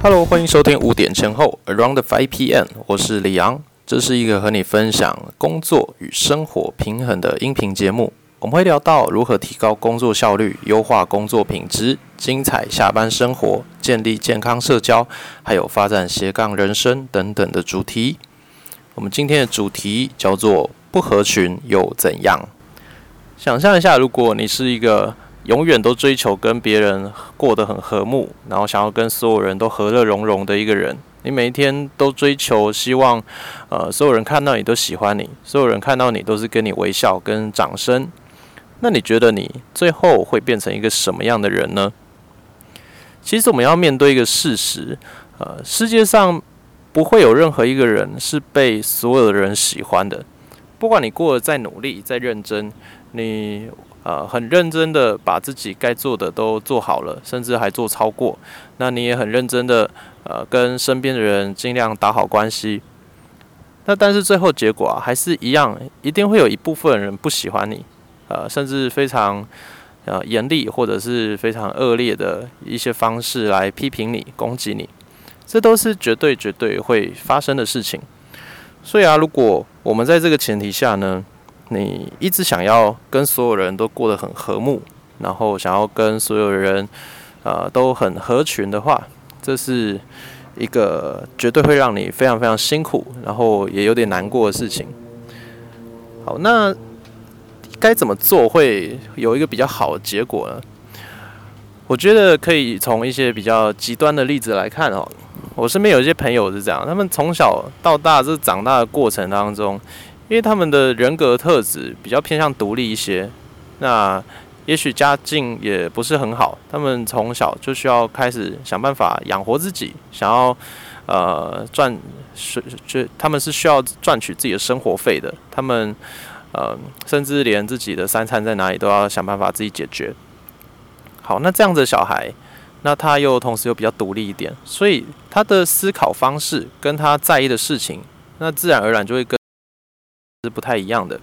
Hello，欢迎收听五点前后 Around Five PM，我是李昂，这是一个和你分享工作与生活平衡的音频节目。我们会聊到如何提高工作效率、优化工作品质、精彩下班生活、建立健康社交，还有发展斜杠人生等等的主题。我们今天的主题叫做“不合群又怎样”。想象一下，如果你是一个永远都追求跟别人过得很和睦，然后想要跟所有人都和乐融融的一个人，你每一天都追求希望，呃，所有人看到你都喜欢你，所有人看到你都是跟你微笑跟掌声。那你觉得你最后会变成一个什么样的人呢？其实我们要面对一个事实，呃，世界上不会有任何一个人是被所有的人喜欢的。不管你过得再努力、再认真，你呃很认真的把自己该做的都做好了，甚至还做超过，那你也很认真的呃跟身边的人尽量打好关系。那但是最后结果啊，还是一样，一定会有一部分人不喜欢你。呃，甚至非常呃严厉或者是非常恶劣的一些方式来批评你、攻击你，这都是绝对绝对会发生的事情。所以啊，如果我们在这个前提下呢，你一直想要跟所有人都过得很和睦，然后想要跟所有人呃都很合群的话，这是一个绝对会让你非常非常辛苦，然后也有点难过的事情。好，那。该怎么做会有一个比较好的结果呢？我觉得可以从一些比较极端的例子来看哦。我身边有一些朋友是这样，他们从小到大这长大的过程当中，因为他们的人格特质比较偏向独立一些，那也许家境也不是很好，他们从小就需要开始想办法养活自己，想要呃赚是就他们是需要赚取自己的生活费的，他们。呃，甚至连自己的三餐在哪里都要想办法自己解决。好，那这样子的小孩，那他又同时又比较独立一点，所以他的思考方式跟他在意的事情，那自然而然就会跟是不太一样的。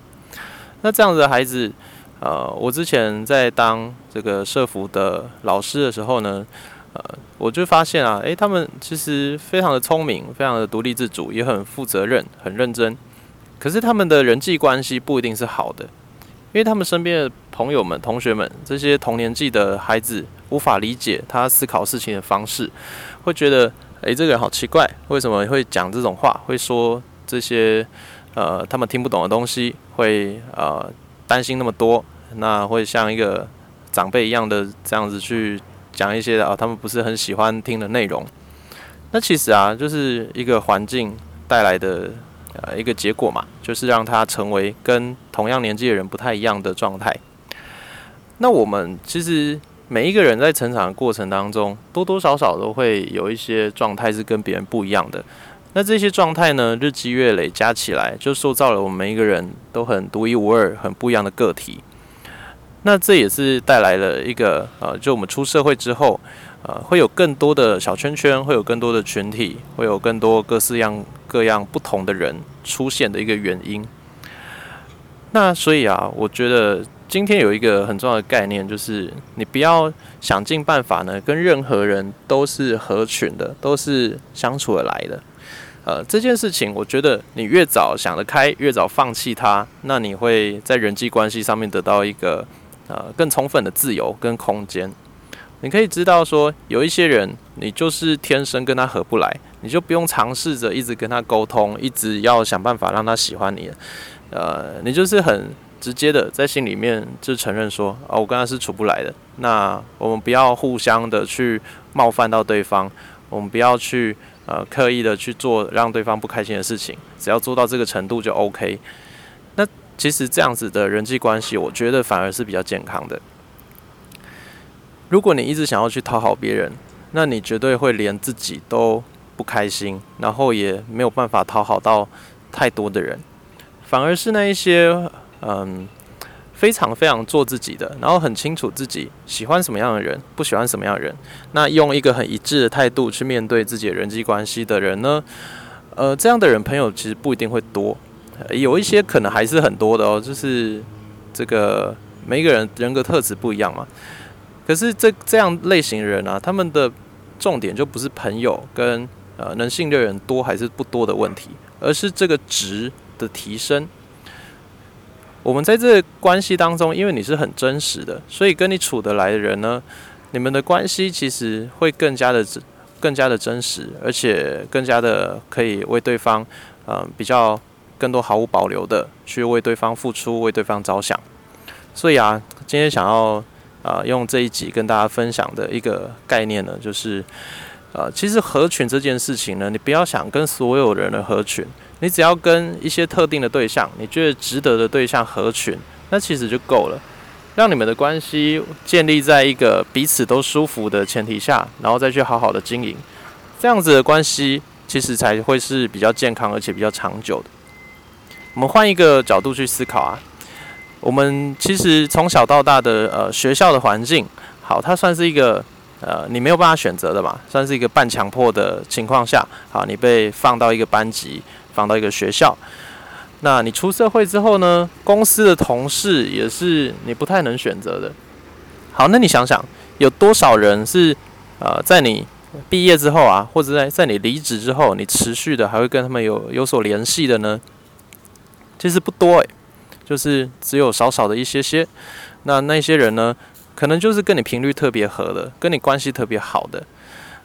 那这样子的孩子，呃，我之前在当这个社服的老师的时候呢，呃，我就发现啊，诶，他们其实非常的聪明，非常的独立自主，也很负责任，很认真。可是他们的人际关系不一定是好的，因为他们身边的朋友们、同学们这些同年纪的孩子无法理解他思考事情的方式，会觉得诶，这个人好奇怪，为什么会讲这种话，会说这些呃他们听不懂的东西，会呃担心那么多，那会像一个长辈一样的这样子去讲一些啊他们不是很喜欢听的内容。那其实啊，就是一个环境带来的。呃，一个结果嘛，就是让他成为跟同样年纪的人不太一样的状态。那我们其实每一个人在成长的过程当中，多多少少都会有一些状态是跟别人不一样的。那这些状态呢，日积月累加起来，就塑造了我们每一个人都很独一无二、很不一样的个体。那这也是带来了一个呃，就我们出社会之后。呃，会有更多的小圈圈，会有更多的群体，会有更多各式样各样不同的人出现的一个原因。那所以啊，我觉得今天有一个很重要的概念，就是你不要想尽办法呢，跟任何人都是合群的，都是相处而来的。呃，这件事情，我觉得你越早想得开，越早放弃它，那你会在人际关系上面得到一个呃更充分的自由跟空间。你可以知道说，有一些人，你就是天生跟他合不来，你就不用尝试着一直跟他沟通，一直要想办法让他喜欢你。呃，你就是很直接的在心里面就承认说，哦，我跟他是处不来的。那我们不要互相的去冒犯到对方，我们不要去呃刻意的去做让对方不开心的事情，只要做到这个程度就 OK。那其实这样子的人际关系，我觉得反而是比较健康的。如果你一直想要去讨好别人，那你绝对会连自己都不开心，然后也没有办法讨好到太多的人。反而是那一些嗯非常非常做自己的，然后很清楚自己喜欢什么样的人，不喜欢什么样的人，那用一个很一致的态度去面对自己的人际关系的人呢？呃，这样的人朋友其实不一定会多，有一些可能还是很多的哦。就是这个每一个人人格特质不一样嘛。可是这这样类型人啊，他们的重点就不是朋友跟呃能信任人多还是不多的问题，而是这个值的提升。我们在这关系当中，因为你是很真实的，所以跟你处得来的人呢，你们的关系其实会更加的、更加的真实，而且更加的可以为对方，呃，比较更多毫无保留的去为对方付出，为对方着想。所以啊，今天想要啊用这一集跟大家分享的一个概念呢，就是，呃，其实合群这件事情呢，你不要想跟所有人的合群。你只要跟一些特定的对象，你觉得值得的对象合群，那其实就够了。让你们的关系建立在一个彼此都舒服的前提下，然后再去好好的经营，这样子的关系其实才会是比较健康而且比较长久的。我们换一个角度去思考啊，我们其实从小到大的呃学校的环境，好，它算是一个呃你没有办法选择的嘛，算是一个半强迫的情况下，好，你被放到一个班级。放到一个学校，那你出社会之后呢？公司的同事也是你不太能选择的。好，那你想想，有多少人是呃，在你毕业之后啊，或者在在你离职之后，你持续的还会跟他们有有所联系的呢？其实不多诶，就是只有少少的一些些。那那些人呢，可能就是跟你频率特别合的，跟你关系特别好的。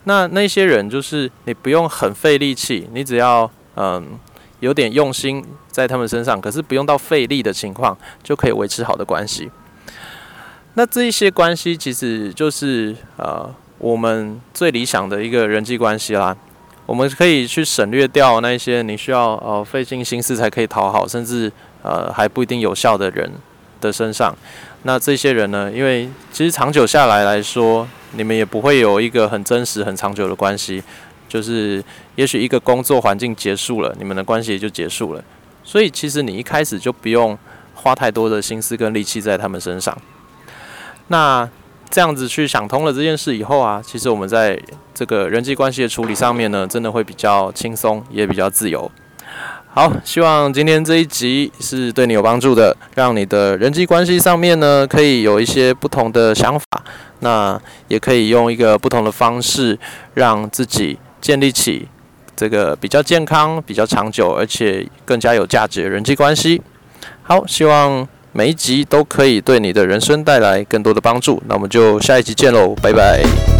那那些人就是你不用很费力气，你只要。嗯，有点用心在他们身上，可是不用到费力的情况，就可以维持好的关系。那这一些关系其实就是呃我们最理想的一个人际关系啦。我们可以去省略掉那些你需要呃费尽心思才可以讨好，甚至呃还不一定有效的人的身上。那这些人呢，因为其实长久下来来说，你们也不会有一个很真实、很长久的关系。就是，也许一个工作环境结束了，你们的关系也就结束了。所以，其实你一开始就不用花太多的心思跟力气在他们身上。那这样子去想通了这件事以后啊，其实我们在这个人际关系的处理上面呢，真的会比较轻松，也比较自由。好，希望今天这一集是对你有帮助的，让你的人际关系上面呢，可以有一些不同的想法。那也可以用一个不同的方式，让自己。建立起这个比较健康、比较长久，而且更加有价值的人际关系。好，希望每一集都可以对你的人生带来更多的帮助。那我们就下一集见喽，拜拜。